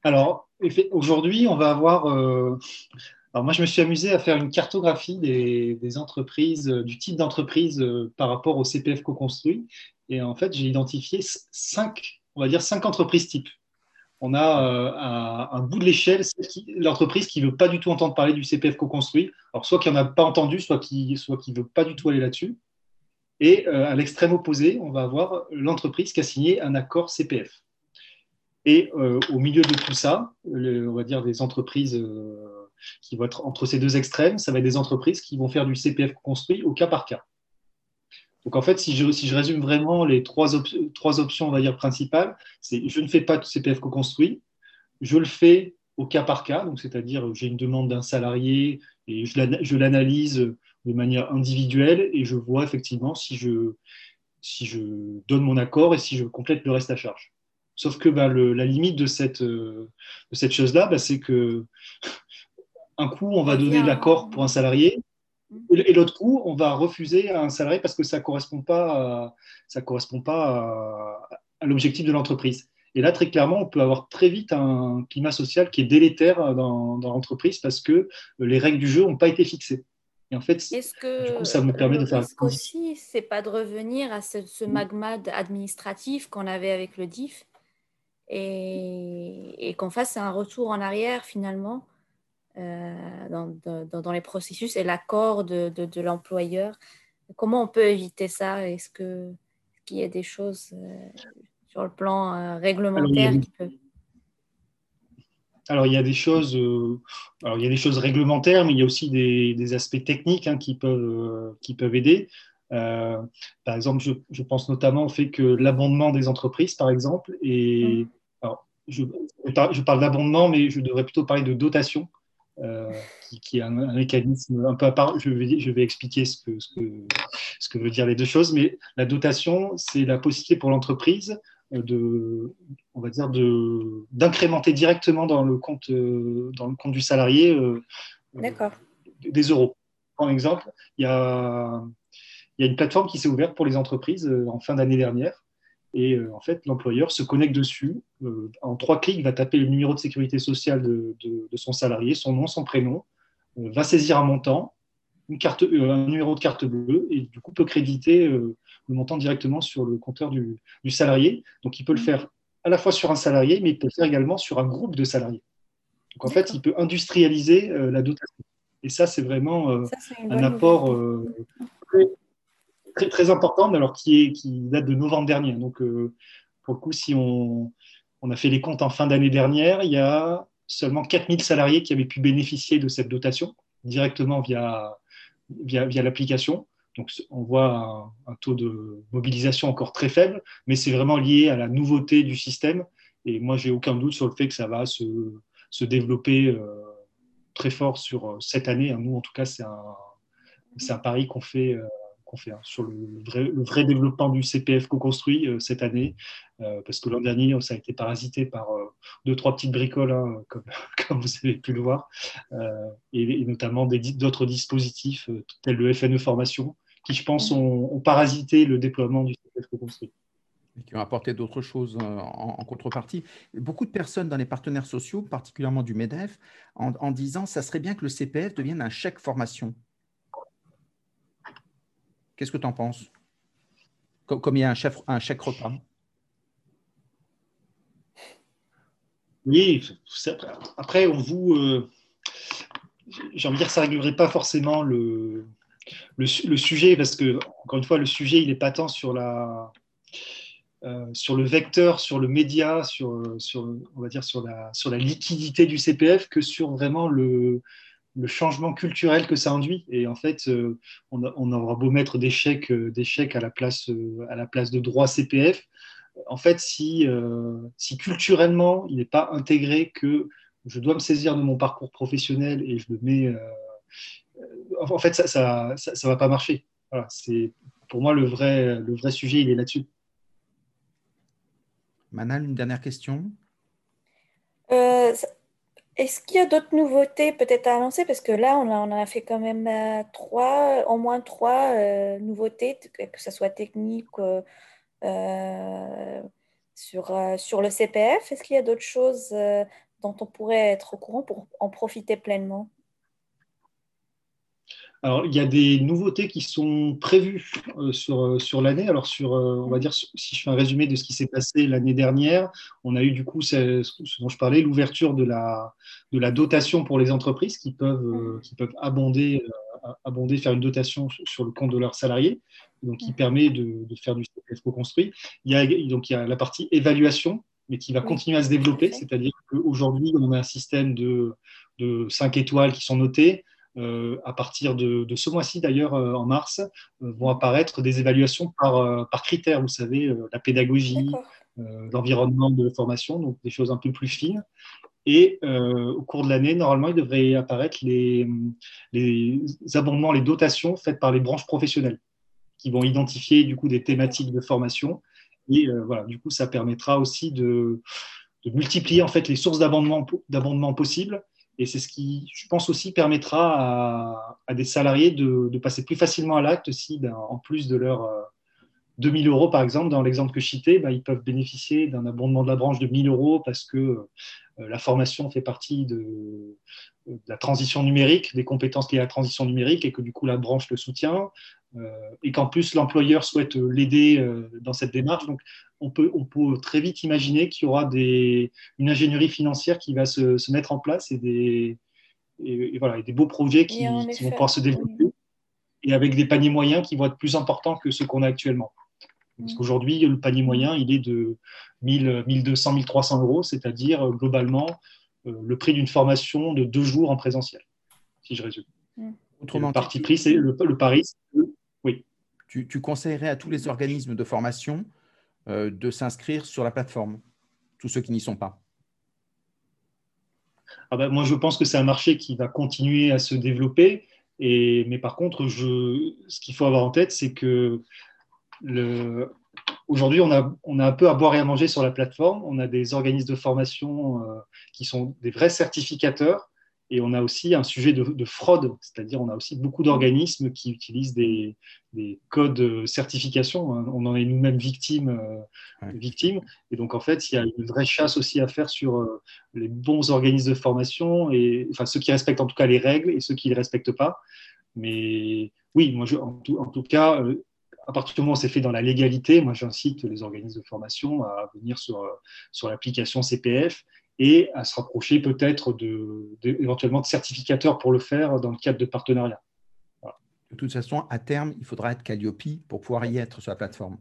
Alors, aujourd'hui, on va avoir euh, alors moi, je me suis amusé à faire une cartographie des, entreprises, euh, du type d'entreprise euh, par rapport au CPF co-construit. Et en fait, j'ai identifié cinq, on va dire cinq entreprises types. On a euh, à un bout de l'échelle l'entreprise qui ne veut pas du tout entendre parler du CPF co-construit. Alors, soit qui n'en a pas entendu, soit qui soit qui veut pas du tout aller là-dessus. Et à l'extrême opposé, on va avoir l'entreprise qui a signé un accord CPF. Et au milieu de tout ça, on va dire des entreprises qui vont être entre ces deux extrêmes, ça va être des entreprises qui vont faire du CPF construit au cas par cas. Donc en fait, si je, si je résume vraiment les trois, trois options, on va dire, principales, c'est je ne fais pas de CPF co-construit, je le fais au cas par cas, donc c'est-à-dire j'ai une demande d'un salarié et je l'analyse de manière individuelle et je vois effectivement si je, si je donne mon accord et si je complète le reste à charge. Sauf que bah, la limite de cette, de cette chose-là, bah, c'est que un coup, on va donner l'accord pour un salarié, et l'autre coup, on va refuser à un salarié parce que ça ne correspond pas, à, correspond pas à, l'objectif de l'entreprise. Et là, très clairement, on peut avoir très vite un climat social qui est délétère dans, l'entreprise parce que les règles du jeu n'ont pas été fixées. Et en fait, que du coup, ça permet de faire. Risque aussi, c'est pas de revenir à ce, magma administratif qu'on avait avec le DIF et, et qu'on fasse un retour en arrière finalement euh, dans, dans, les processus et l'accord de, de, l'employeur. Comment on peut éviter ça? Est-ce qu'il y a des choses euh, sur le plan euh, réglementaire qui peuvent alors il y a des choses, alors il y a des choses réglementaires, mais il y a aussi des, des aspects techniques hein, qui peuvent qui peuvent aider. par exemple, je, je, pense notamment au fait que l'abondement des entreprises, par exemple, et mmh. je, je, parle d'abondement, mais je devrais plutôt parler de dotation. Euh, qui, est un, mécanisme un peu à part. Je vais, je vais expliquer ce que, ce, que, ce que veut dire les deux choses, mais la dotation, c'est la possibilité pour l'entreprise de, on va dire, de, d'incrémenter directement dans le compte, euh, dans le compte du salarié euh, des euros. Par exemple, il y a, il y a une plateforme qui s'est ouverte pour les entreprises en fin d'année dernière et euh, en fait, l'employeur se connecte dessus. Euh, en trois clics, il va taper le numéro de sécurité sociale de, son salarié, son nom, son prénom, euh, va saisir un montant, une carte, un numéro de carte bleue, et du coup peut créditer le montant directement sur le compteur du, salarié. Donc il peut le faire à la fois sur un salarié, mais il peut le faire également sur un groupe de salariés. Donc en fait, il peut industrialiser la dotation. Et ça, c'est vraiment un apport très, importante, alors qui, est, qui date de novembre dernier. Donc, euh, pour le coup, si on, on, a fait les comptes en fin d'année dernière, il y a seulement 4000 salariés qui avaient pu bénéficier de cette dotation directement via, via, l'application. Donc, on voit un, taux de mobilisation encore très faible, mais c'est vraiment lié à la nouveauté du système. Et moi, j'ai aucun doute sur le fait que ça va se, se développer euh, très fort sur cette année. Nous, en tout cas, c'est un, un pari qu'on fait fait hein, sur le vrai, développement du CPF co-construit euh, cette année, euh, parce que l'an dernier, ça a été parasité par euh, deux, trois petites bricoles, hein, comme, vous avez pu le voir, et, notamment d'autres dispositifs tels le FNE Formation, qui, je pense, ont, parasité le déploiement du CPF co-construit qui ont apporté d'autres choses en, contrepartie. Beaucoup de personnes dans les partenaires sociaux, particulièrement du MEDEF, en, en disant ça serait bien que le CPF devienne un chèque formation. Qu'est-ce que tu en penses comme, il y a un, chef, un chèque repas Oui, après, on vous. Euh, j'ai envie de dire ça ne réglerait pas forcément le, le, sujet, parce que, encore une fois, le sujet, il n'est pas tant sur la. Euh, sur le vecteur, sur le média, sur, sur, on va dire sur la, sur la liquidité du CPF que sur vraiment le, le changement culturel que ça induit. Et en fait, euh, on, aura beau mettre des chèques, euh, des chèques à, la place, euh, à la place de droit CPF. En fait, si, si culturellement, il n'est pas intégré que je dois me saisir de mon parcours professionnel et je le mets. en fait, ça ne ça, ça, va pas marcher. Voilà, c'est, pour moi, le vrai, le vrai sujet, il est là-dessus. Manal, une dernière question? Est-ce qu'il y a d'autres nouveautés peut-être à annoncer? Parce que là, on, a, en a fait quand même euh, trois, au moins trois euh, nouveautés, que ce soit technique euh, sur, sur le CPF. Est-ce qu'il y a d'autres choses dont on pourrait être au courant pour en profiter pleinement? Alors, il y a des nouveautés qui sont prévues euh, sur, euh, sur l'année. Alors, sur, euh, on va dire, si je fais un résumé de ce qui s'est passé l'année dernière, on a eu du coup, ce dont je parlais, l'ouverture de la, de la dotation pour les entreprises qui peuvent, qui peuvent abonder, abonder, faire une dotation sur le compte de leurs salariés, donc qui permet de, de faire du CPF co-construit. Il y a, donc, il y a la partie évaluation, mais qui va continuer à se développer, c'est-à-dire qu'aujourd'hui, on a un système de, de 5 étoiles qui sont notées. Euh, à partir de, ce mois-ci, d'ailleurs, euh, en mars, euh, vont apparaître des évaluations par, par critères, vous savez, la pédagogie, l'environnement de formation, donc des choses un peu plus fines. Et au cours de l'année, normalement, il devrait apparaître les, les abondements, les dotations faites par les branches professionnelles, qui vont identifier du coup des thématiques de formation. Et voilà, du coup, ça permettra aussi de, de multiplier en fait les sources d'abondement possibles et c'est ce qui, je pense aussi, permettra à, des salariés de, passer plus facilement à l'acte si, ben, en plus de leurs 2000 euh, euros, par exemple, dans l'exemple que je citais, ben, ils peuvent bénéficier d'un abondement de la branche de 1000 euros parce que euh, la formation fait partie de, la transition numérique, des compétences liées à la transition numérique et que du coup la branche le soutient. Euh, et qu'en plus l'employeur souhaite l'aider dans cette démarche. Donc on peut, on peut très vite imaginer qu'il y aura des, une ingénierie financière qui va se, mettre en place et des, et, voilà, des beaux projets qui, vont pouvoir se développer et avec des paniers moyens qui vont être plus importants que ceux qu'on a actuellement. Parce qu'aujourd'hui, le panier moyen, il est de 1000, 1200, 1300 euros, c'est-à-dire euh, globalement euh, le prix d'une formation de deux jours en présentiel, si je résume. Autrement, le parti pris, c'est le, le pari. Oui. Tu, tu conseillerais à tous les organismes de formation euh, de s'inscrire sur la plateforme, tous ceux qui n'y sont pas ah ben, Moi, je pense que c'est un marché qui va continuer à se développer. Mais par contre, ce qu'il faut avoir en tête, c'est que aujourd'hui, on a, on a un peu à boire et à manger sur la plateforme. On a des organismes de formation euh, qui sont des vrais certificateurs et on a aussi un sujet de, fraude, c'est-à-dire on a aussi beaucoup d'organismes qui utilisent des, codes certification. Hein. On en est nous-mêmes victimes, euh, victimes. Et donc en fait, il y a une vraie chasse aussi à faire sur euh, les bons organismes de formation, et, enfin ceux qui respectent en tout cas les règles et ceux qui ne les respectent pas. Mais oui, moi, je, en, tout, cas, euh, à partir du moment où c'est fait dans la légalité, moi j'incite les organismes de formation à venir sur, sur l'application CPF et à se rapprocher peut-être de, éventuellement de certificateurs pour le faire dans le cadre de partenariats. De toute façon, à terme, il faudra être Calliope pour pouvoir y être sur la plateforme.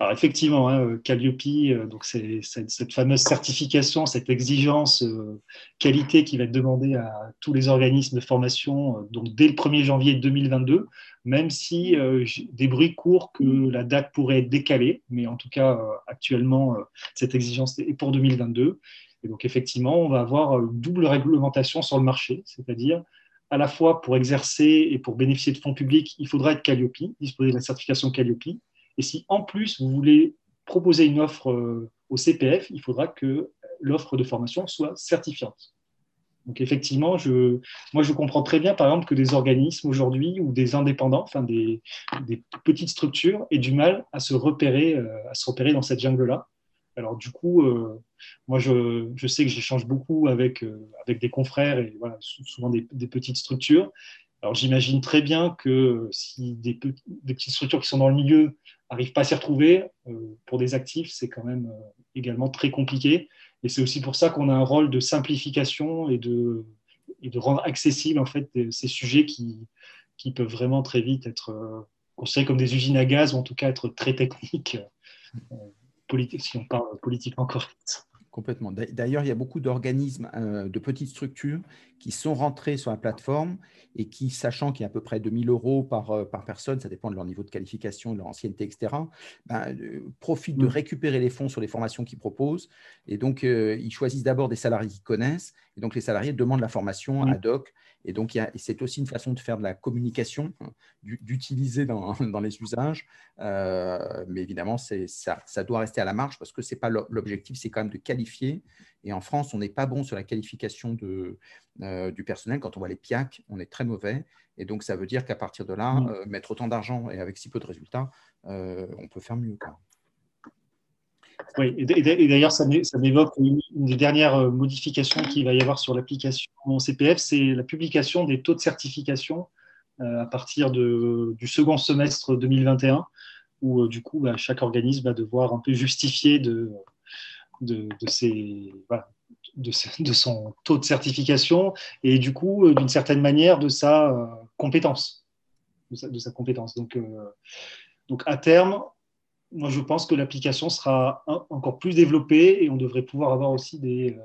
Alors effectivement, hein, Calliope, euh, donc c'est cette fameuse certification, cette exigence euh, qualité qui va être demandée à tous les organismes de formation euh, donc dès le 1er janvier 2022, même si des bruits courent que la date pourrait être décalée, mais en tout cas actuellement cette exigence est pour 2022. Et donc effectivement, on va avoir une double réglementation sur le marché, c'est-à-dire à la fois pour exercer et pour bénéficier de fonds publics, il faudra être Calliope, disposer de la certification Calliope et si en plus vous voulez proposer une offre euh, au CPF, il faudra que l'offre de formation soit certifiante. Donc effectivement, je, moi je comprends très bien par exemple que des organismes aujourd'hui ou des indépendants, enfin des, petites structures, aient du mal à se repérer, euh, à se repérer dans cette jungle-là. Alors du coup, euh, moi je, sais que j'échange beaucoup avec, avec des confrères et voilà, souvent des, petites structures. Alors j'imagine très bien que si des, des, petites structures qui sont dans le milieu n'arrivent pas à s'y retrouver, euh, pour des actifs, c'est quand même euh, également très compliqué. Et c'est aussi pour ça qu'on a un rôle de simplification et de, et de rendre accessible en fait ces sujets qui, qui peuvent vraiment très vite être euh, considérés comme des usines à gaz ou en tout cas être très techniques, si on parle politiquement correct. Complètement. D'ailleurs, il y a beaucoup d'organismes, euh, de petites structures qui sont rentrés sur la plateforme et qui, sachant qu'il y a à peu près 2000 euros par, euh, par personne, ça dépend de leur niveau de qualification, de leur ancienneté, etc., ben, euh, profitent de mmh. récupérer les fonds sur les formations qu'ils proposent. Et donc, ils choisissent d'abord des salariés qu'ils connaissent. Et donc, les salariés demandent la formation mmh. ad hoc et donc, c'est aussi une façon de faire de la communication, d'utiliser dans, les usages. Euh, mais évidemment, ça, ça doit rester à la marge parce que c'est pas l'objectif, c'est quand même de qualifier. Et en France, on n'est pas bon sur la qualification de, euh, du personnel. Quand on voit les PIAC, on est très mauvais. Et donc, ça veut dire qu'à partir de là, mmh. euh, mettre autant d'argent et avec si peu de résultats, on peut faire mieux. Quoi. Oui, et d'ailleurs, ça m'évoque une des dernières euh, modifications qu'il va y avoir sur l'application CPF, c'est la publication des taux de certification euh, à partir de, du second semestre 2021, où euh, du coup, bah, chaque organisme va devoir un peu justifier de, de, son taux de certification et du coup, d'une certaine manière, de sa compétence. De sa, compétence. Donc, donc, à terme, moi, je pense que l'application sera encore plus développée et on devrait pouvoir avoir aussi des, euh,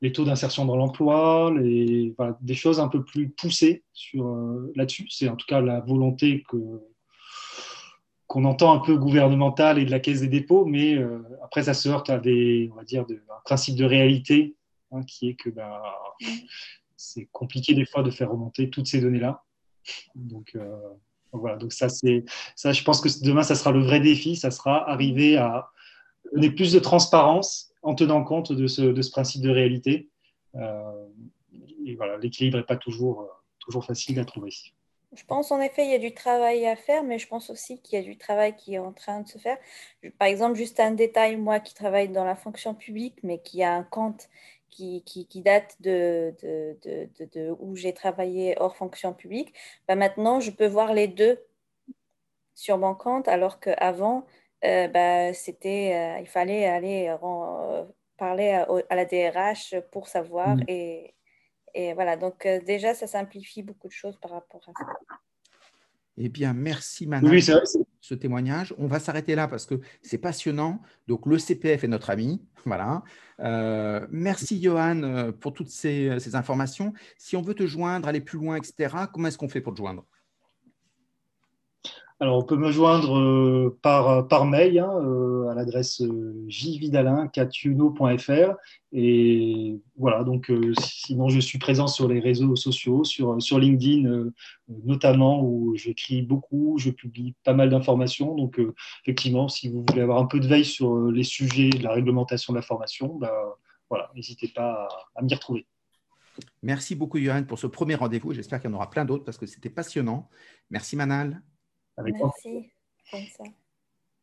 les taux d'insertion dans l'emploi, des choses un peu plus poussées sur, euh, là-dessus. C'est en tout cas la volonté que, qu'on entend un peu gouvernementale et de la Caisse des dépôts, mais euh, après, ça se heurte à des, on va dire, un principe de réalité hein, qui est que ben, c'est compliqué des fois de faire remonter toutes ces données-là. Donc, donc ça, je pense que demain, ça sera le vrai défi, ça sera arriver à donner plus de transparence en tenant compte de ce, de ce principe de réalité. Euh, et voilà, l'équilibre n'est pas toujours, euh, toujours facile à trouver. Je pense en effet il y a du travail à faire, mais je pense aussi qu'il y a du travail qui est en train de se faire. Par exemple, juste un détail, moi qui travaille dans la fonction publique, mais qui a un compte qui, qui, date de, de, de, où j'ai travaillé hors fonction publique, bah maintenant, je peux voir les deux sur mon compte, alors qu'avant, euh, bah, c'était, euh, il fallait aller euh, parler à, la DRH pour savoir. Mmh. Et, et, voilà, donc déjà, ça simplifie beaucoup de choses par rapport à ça. Eh bien, merci Manon pour ce témoignage. On va s'arrêter là parce que c'est passionnant. Donc, le CPF est notre ami. Voilà. Euh, merci Johan euh, pour toutes ces, ces, informations. Si on veut te joindre, aller plus loin, etc., comment est-ce qu'on fait pour te joindre? Alors, on peut me joindre euh, par, par mail hein, euh, à l'adresse euh, jvidalin.catuno.fr. Et voilà, donc sinon, je suis présent sur les réseaux sociaux, sur, sur LinkedIn notamment, où j'écris beaucoup, je publie pas mal d'informations. Donc, effectivement, si vous voulez avoir un peu de veille sur les sujets de la réglementation de la formation, bah, voilà, n'hésitez pas à m'y retrouver. Merci beaucoup, Johan, pour ce premier rendez-vous. J'espère qu'il y en aura plein d'autres parce que c'était passionnant. Merci, Manal. Merci. Comme ça.